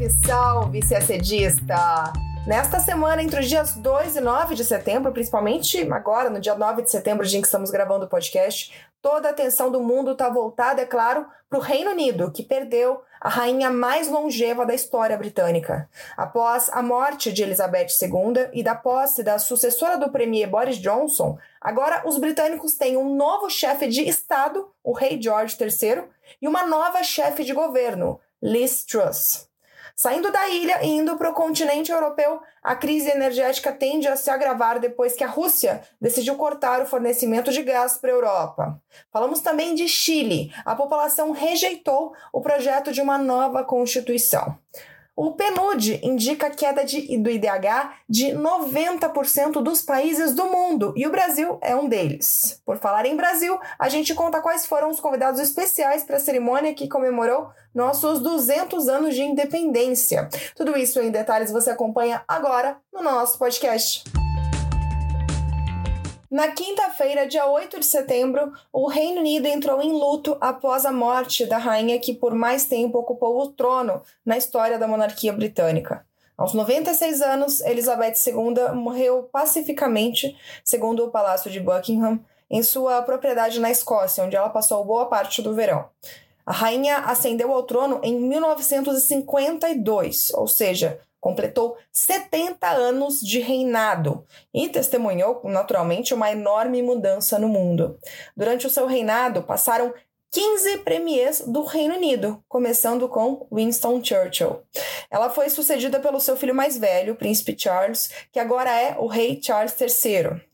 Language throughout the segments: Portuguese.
Salve, salve, CACDista! Nesta semana, entre os dias 2 e 9 de setembro, principalmente agora, no dia 9 de setembro, dia em que estamos gravando o podcast, toda a atenção do mundo está voltada, é claro, para o Reino Unido, que perdeu a rainha mais longeva da história britânica. Após a morte de Elizabeth II e da posse da sucessora do premier Boris Johnson, agora os britânicos têm um novo chefe de Estado, o rei George III, e uma nova chefe de governo, Liz Truss. Saindo da ilha e indo para o continente europeu, a crise energética tende a se agravar depois que a Rússia decidiu cortar o fornecimento de gás para a Europa. Falamos também de Chile. A população rejeitou o projeto de uma nova constituição. O PNUD indica queda de, do IDH de 90% dos países do mundo e o Brasil é um deles. Por falar em Brasil, a gente conta quais foram os convidados especiais para a cerimônia que comemorou nossos 200 anos de independência. Tudo isso em detalhes você acompanha agora no nosso podcast. Na quinta-feira, dia 8 de setembro, o Reino Unido entrou em luto após a morte da rainha que por mais tempo ocupou o trono na história da monarquia britânica. Aos 96 anos, Elizabeth II morreu pacificamente, segundo o Palácio de Buckingham, em sua propriedade na Escócia, onde ela passou boa parte do verão. A rainha ascendeu ao trono em 1952, ou seja, completou 70 anos de reinado e testemunhou, naturalmente, uma enorme mudança no mundo. Durante o seu reinado, passaram 15 premiers do Reino Unido, começando com Winston Churchill. Ela foi sucedida pelo seu filho mais velho, Príncipe Charles, que agora é o Rei Charles III.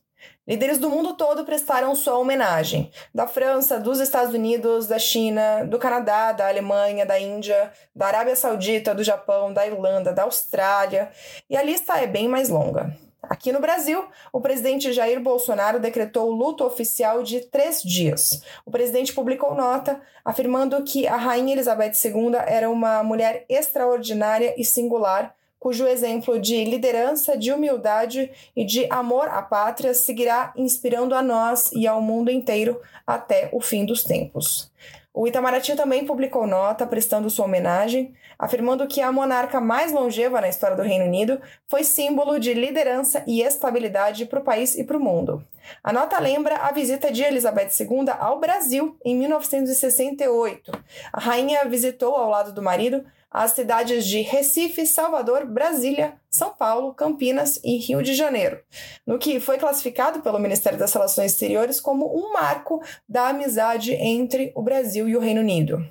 Líderes do mundo todo prestaram sua homenagem. Da França, dos Estados Unidos, da China, do Canadá, da Alemanha, da Índia, da Arábia Saudita, do Japão, da Irlanda, da Austrália. E a lista é bem mais longa. Aqui no Brasil, o presidente Jair Bolsonaro decretou luto oficial de três dias. O presidente publicou nota afirmando que a Rainha Elizabeth II era uma mulher extraordinária e singular cujo exemplo de liderança, de humildade e de amor à pátria seguirá inspirando a nós e ao mundo inteiro até o fim dos tempos. O Itamaraty também publicou nota prestando sua homenagem, afirmando que a monarca mais longeva na história do Reino Unido foi símbolo de liderança e estabilidade para o país e para o mundo. A nota lembra a visita de Elizabeth II ao Brasil em 1968. A rainha visitou ao lado do marido as cidades de Recife, Salvador, Brasília, São Paulo, Campinas e Rio de Janeiro, no que foi classificado pelo Ministério das Relações Exteriores como um marco da amizade entre o Brasil e o Reino Unido.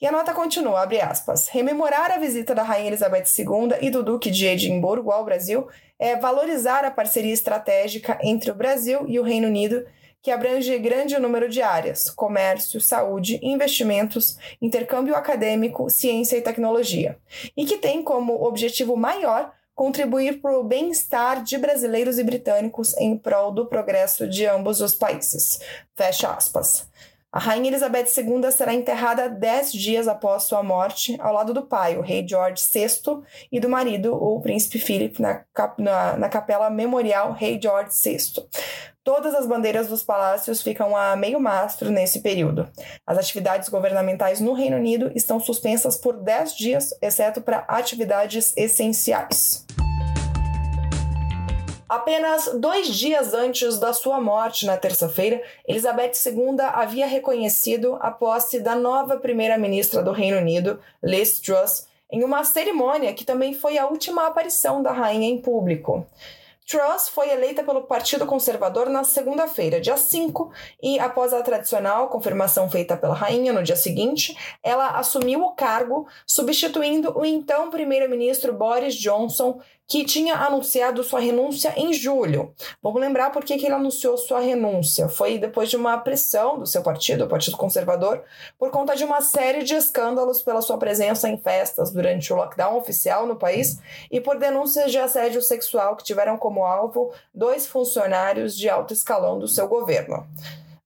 E a nota continua, abre aspas, rememorar a visita da Rainha Elizabeth II e do Duque de Edimburgo ao Brasil é valorizar a parceria estratégica entre o Brasil e o Reino Unido que abrange grande número de áreas: comércio, saúde, investimentos, intercâmbio acadêmico, ciência e tecnologia, e que tem como objetivo maior contribuir para o bem-estar de brasileiros e britânicos em prol do progresso de ambos os países. Fecha aspas. A rainha Elizabeth II será enterrada dez dias após sua morte, ao lado do pai, o rei George VI, e do marido, o príncipe Philip, na, na, na capela memorial Rei George VI. Todas as bandeiras dos palácios ficam a meio mastro nesse período. As atividades governamentais no Reino Unido estão suspensas por 10 dias, exceto para atividades essenciais. Apenas dois dias antes da sua morte, na terça-feira, Elizabeth II havia reconhecido a posse da nova primeira-ministra do Reino Unido, Liz Truss, em uma cerimônia que também foi a última aparição da rainha em público. Truss foi eleita pelo Partido Conservador na segunda-feira, dia 5, e após a tradicional confirmação feita pela rainha no dia seguinte, ela assumiu o cargo, substituindo o então primeiro-ministro Boris Johnson, que tinha anunciado sua renúncia em julho. Vamos lembrar por que, ele anunciou sua renúncia. Foi depois de uma pressão do seu partido, o Partido Conservador, por conta de uma série de escândalos pela sua presença em festas durante o lockdown oficial no país e por denúncias de assédio sexual que tiveram como alvo dois funcionários de alto escalão do seu governo.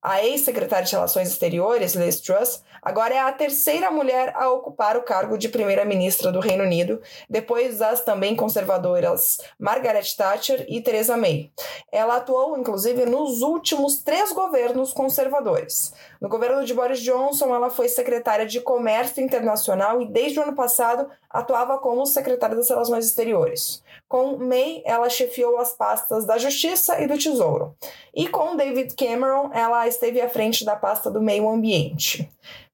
A ex-secretária de Relações Exteriores, Liz Truss, agora é a terceira mulher a ocupar o cargo de primeira-ministra do Reino Unido, depois das também conservadoras Margaret Thatcher e Theresa May. Ela atuou, inclusive, nos últimos três governos conservadores. No governo de Boris Johnson, ela foi secretária de Comércio Internacional e, desde o ano passado, atuava como secretária das Relações Exteriores. Com May, ela chefiou as pastas da Justiça e do Tesouro. E com David Cameron, ela esteve à frente da pasta do Meio Ambiente.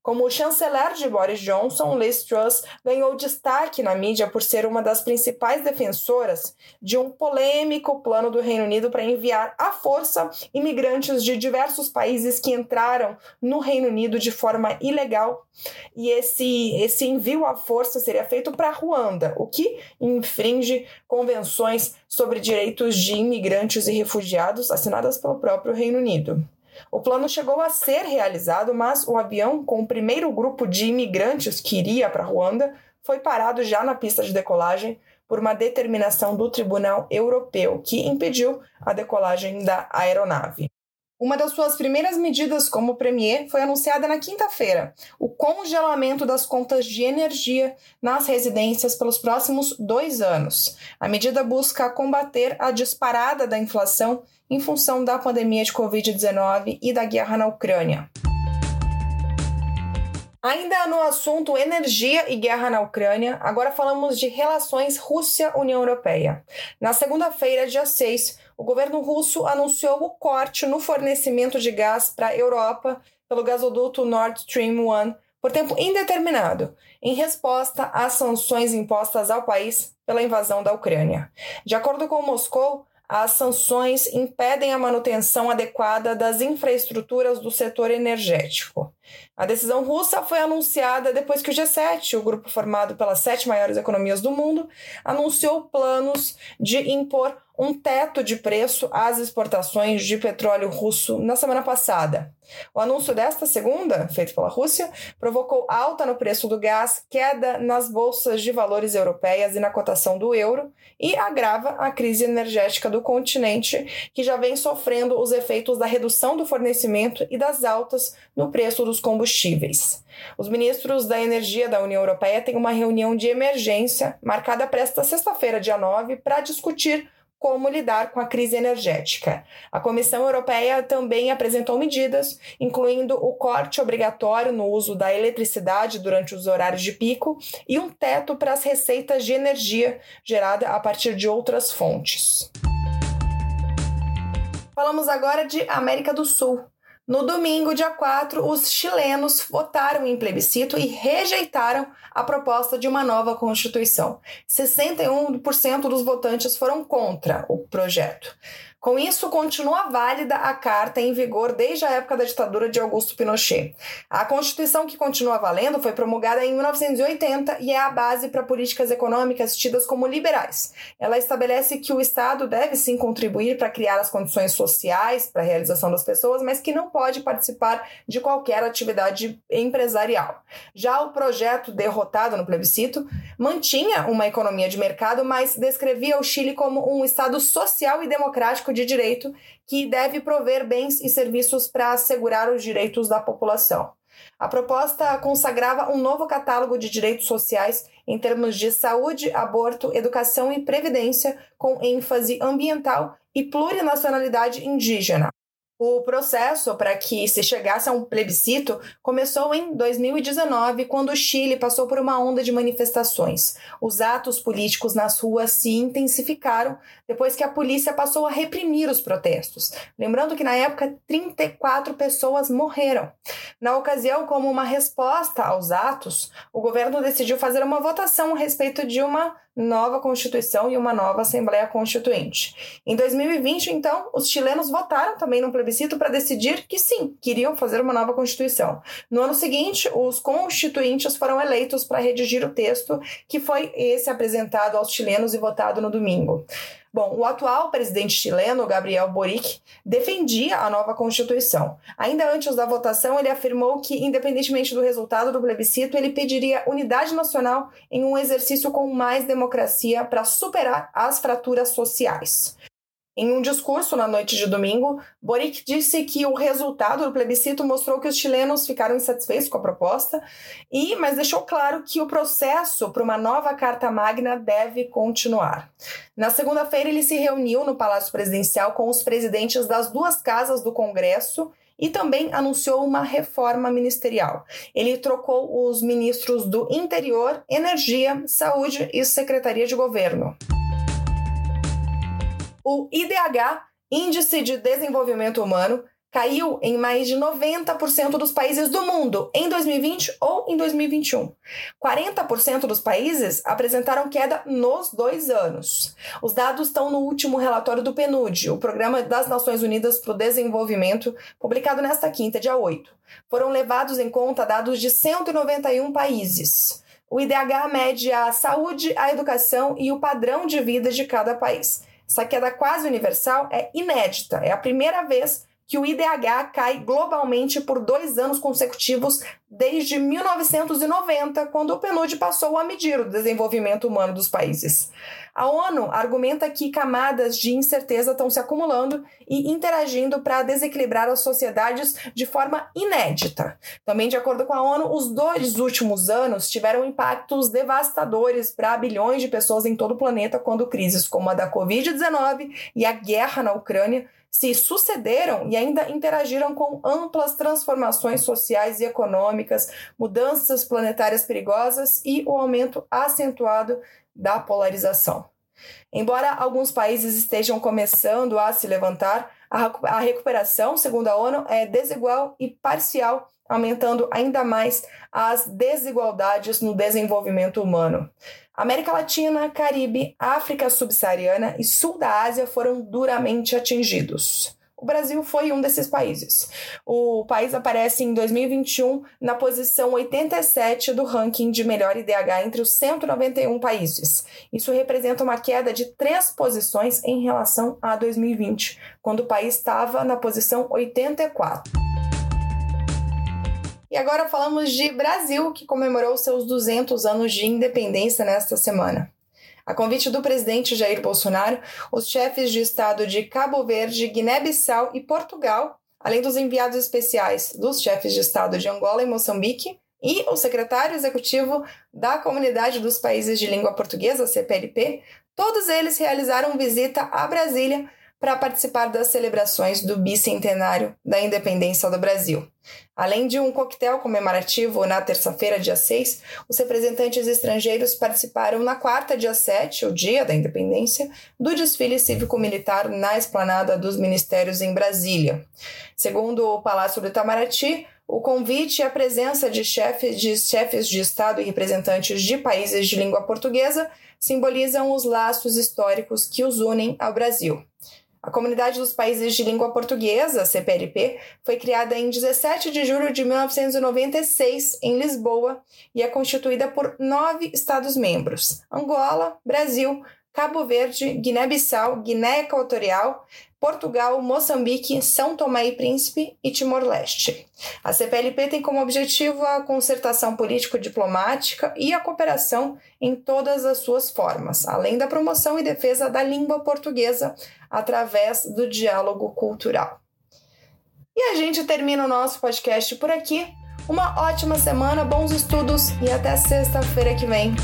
Como chanceler de Boris Johnson, Liz Truss ganhou destaque na mídia por ser uma das principais defensoras de um polêmico plano do Reino Unido para enviar à força imigrantes de diversos países que entraram no Reino Unido de forma ilegal. E esse, esse envio à força seria feito para Ruanda, o que infringe convenções sobre direitos de imigrantes e refugiados assinadas pelo próprio Reino Unido. O plano chegou a ser realizado, mas o avião com o primeiro grupo de imigrantes que iria para Ruanda foi parado já na pista de decolagem por uma determinação do Tribunal Europeu que impediu a decolagem da aeronave. Uma das suas primeiras medidas como premier foi anunciada na quinta-feira: o congelamento das contas de energia nas residências pelos próximos dois anos. A medida busca combater a disparada da inflação em função da pandemia de Covid-19 e da guerra na Ucrânia. Ainda no assunto energia e guerra na Ucrânia, agora falamos de relações Rússia-União Europeia. Na segunda-feira, dia 6, o governo russo anunciou o corte no fornecimento de gás para a Europa pelo gasoduto Nord Stream 1 por tempo indeterminado, em resposta às sanções impostas ao país pela invasão da Ucrânia. De acordo com Moscou, as sanções impedem a manutenção adequada das infraestruturas do setor energético. A decisão russa foi anunciada depois que o G7, o grupo formado pelas sete maiores economias do mundo, anunciou planos de impor um teto de preço às exportações de petróleo russo na semana passada. O anúncio desta segunda, feito pela Rússia, provocou alta no preço do gás, queda nas bolsas de valores europeias e na cotação do euro e agrava a crise energética do continente, que já vem sofrendo os efeitos da redução do fornecimento e das altas no preço dos combustíveis. Os ministros da Energia da União Europeia têm uma reunião de emergência marcada para esta sexta-feira, dia 9, para discutir como lidar com a crise energética. A Comissão Europeia também apresentou medidas, incluindo o corte obrigatório no uso da eletricidade durante os horários de pico e um teto para as receitas de energia gerada a partir de outras fontes. Falamos agora de América do Sul. No domingo, dia 4, os chilenos votaram em plebiscito e rejeitaram a proposta de uma nova Constituição. 61% dos votantes foram contra o projeto. Com isso, continua válida a carta em vigor desde a época da ditadura de Augusto Pinochet. A Constituição que continua valendo foi promulgada em 1980 e é a base para políticas econômicas tidas como liberais. Ela estabelece que o Estado deve sim contribuir para criar as condições sociais para a realização das pessoas, mas que não pode participar de qualquer atividade empresarial. Já o projeto derrotado no plebiscito mantinha uma economia de mercado, mas descrevia o Chile como um Estado social e democrático de direito que deve prover bens e serviços para assegurar os direitos da população. A proposta consagrava um novo catálogo de direitos sociais em termos de saúde, aborto, educação e previdência, com ênfase ambiental e plurinacionalidade indígena. O processo para que se chegasse a um plebiscito começou em 2019, quando o Chile passou por uma onda de manifestações. Os atos políticos nas ruas se intensificaram depois que a polícia passou a reprimir os protestos. Lembrando que na época 34 pessoas morreram. Na ocasião, como uma resposta aos atos, o governo decidiu fazer uma votação a respeito de uma nova Constituição e uma nova Assembleia Constituinte. Em 2020, então, os chilenos votaram também no plebiscito para decidir que sim, queriam fazer uma nova Constituição. No ano seguinte, os constituintes foram eleitos para redigir o texto, que foi esse apresentado aos chilenos e votado no domingo. Bom, o atual presidente chileno, Gabriel Boric, defendia a nova Constituição. Ainda antes da votação, ele afirmou que, independentemente do resultado do plebiscito, ele pediria unidade nacional em um exercício com mais democracia para superar as fraturas sociais. Em um discurso na noite de domingo, Boric disse que o resultado do plebiscito mostrou que os chilenos ficaram insatisfeitos com a proposta, e mas deixou claro que o processo para uma nova Carta Magna deve continuar. Na segunda-feira, ele se reuniu no Palácio Presidencial com os presidentes das duas casas do Congresso e também anunciou uma reforma ministerial. Ele trocou os ministros do Interior, Energia, Saúde e Secretaria de Governo. O IDH, Índice de Desenvolvimento Humano, caiu em mais de 90% dos países do mundo em 2020 ou em 2021. 40% dos países apresentaram queda nos dois anos. Os dados estão no último relatório do PNUD, o Programa das Nações Unidas para o Desenvolvimento, publicado nesta quinta, dia 8. Foram levados em conta dados de 191 países. O IDH mede a saúde, a educação e o padrão de vida de cada país. Essa queda quase universal é inédita, é a primeira vez que o IDH cai globalmente por dois anos consecutivos desde 1990, quando o PNUD passou a medir o desenvolvimento humano dos países. A ONU argumenta que camadas de incerteza estão se acumulando e interagindo para desequilibrar as sociedades de forma inédita. Também, de acordo com a ONU, os dois últimos anos tiveram impactos devastadores para bilhões de pessoas em todo o planeta quando crises como a da Covid-19 e a guerra na Ucrânia se sucederam e ainda interagiram com amplas transformações sociais e econômicas, mudanças planetárias perigosas e o aumento acentuado da polarização. Embora alguns países estejam começando a se levantar, a recuperação, segundo a ONU, é desigual e parcial aumentando ainda mais as desigualdades no desenvolvimento humano. América Latina, Caribe, África Subsaariana e Sul da Ásia foram duramente atingidos. O Brasil foi um desses países. O país aparece em 2021 na posição 87 do ranking de melhor IDH entre os 191 países. Isso representa uma queda de três posições em relação a 2020, quando o país estava na posição 84. E agora falamos de Brasil, que comemorou seus 200 anos de independência nesta semana. A convite do presidente Jair Bolsonaro, os chefes de Estado de Cabo Verde, Guiné-Bissau e Portugal, além dos enviados especiais dos chefes de Estado de Angola e Moçambique, e o secretário executivo da Comunidade dos Países de Língua Portuguesa, CPLP, todos eles realizaram visita a Brasília para participar das celebrações do bicentenário da independência do Brasil. Além de um coquetel comemorativo na terça-feira, dia 6, os representantes estrangeiros participaram na quarta, dia 7, o dia da independência, do desfile cívico-militar na esplanada dos ministérios em Brasília. Segundo o Palácio do Itamaraty, o convite e a presença de chefes de, chefes de Estado e representantes de países de língua portuguesa simbolizam os laços históricos que os unem ao Brasil. A Comunidade dos Países de Língua Portuguesa, CPLP, foi criada em 17 de julho de 1996 em Lisboa e é constituída por nove Estados-membros: Angola, Brasil, Cabo Verde, Guiné-Bissau, Guiné Equatorial, Portugal, Moçambique, São Tomé e Príncipe e Timor-Leste. A CPLP tem como objetivo a concertação político-diplomática e a cooperação em todas as suas formas, além da promoção e defesa da língua portuguesa através do diálogo cultural. E a gente termina o nosso podcast por aqui. Uma ótima semana, bons estudos e até sexta-feira que vem.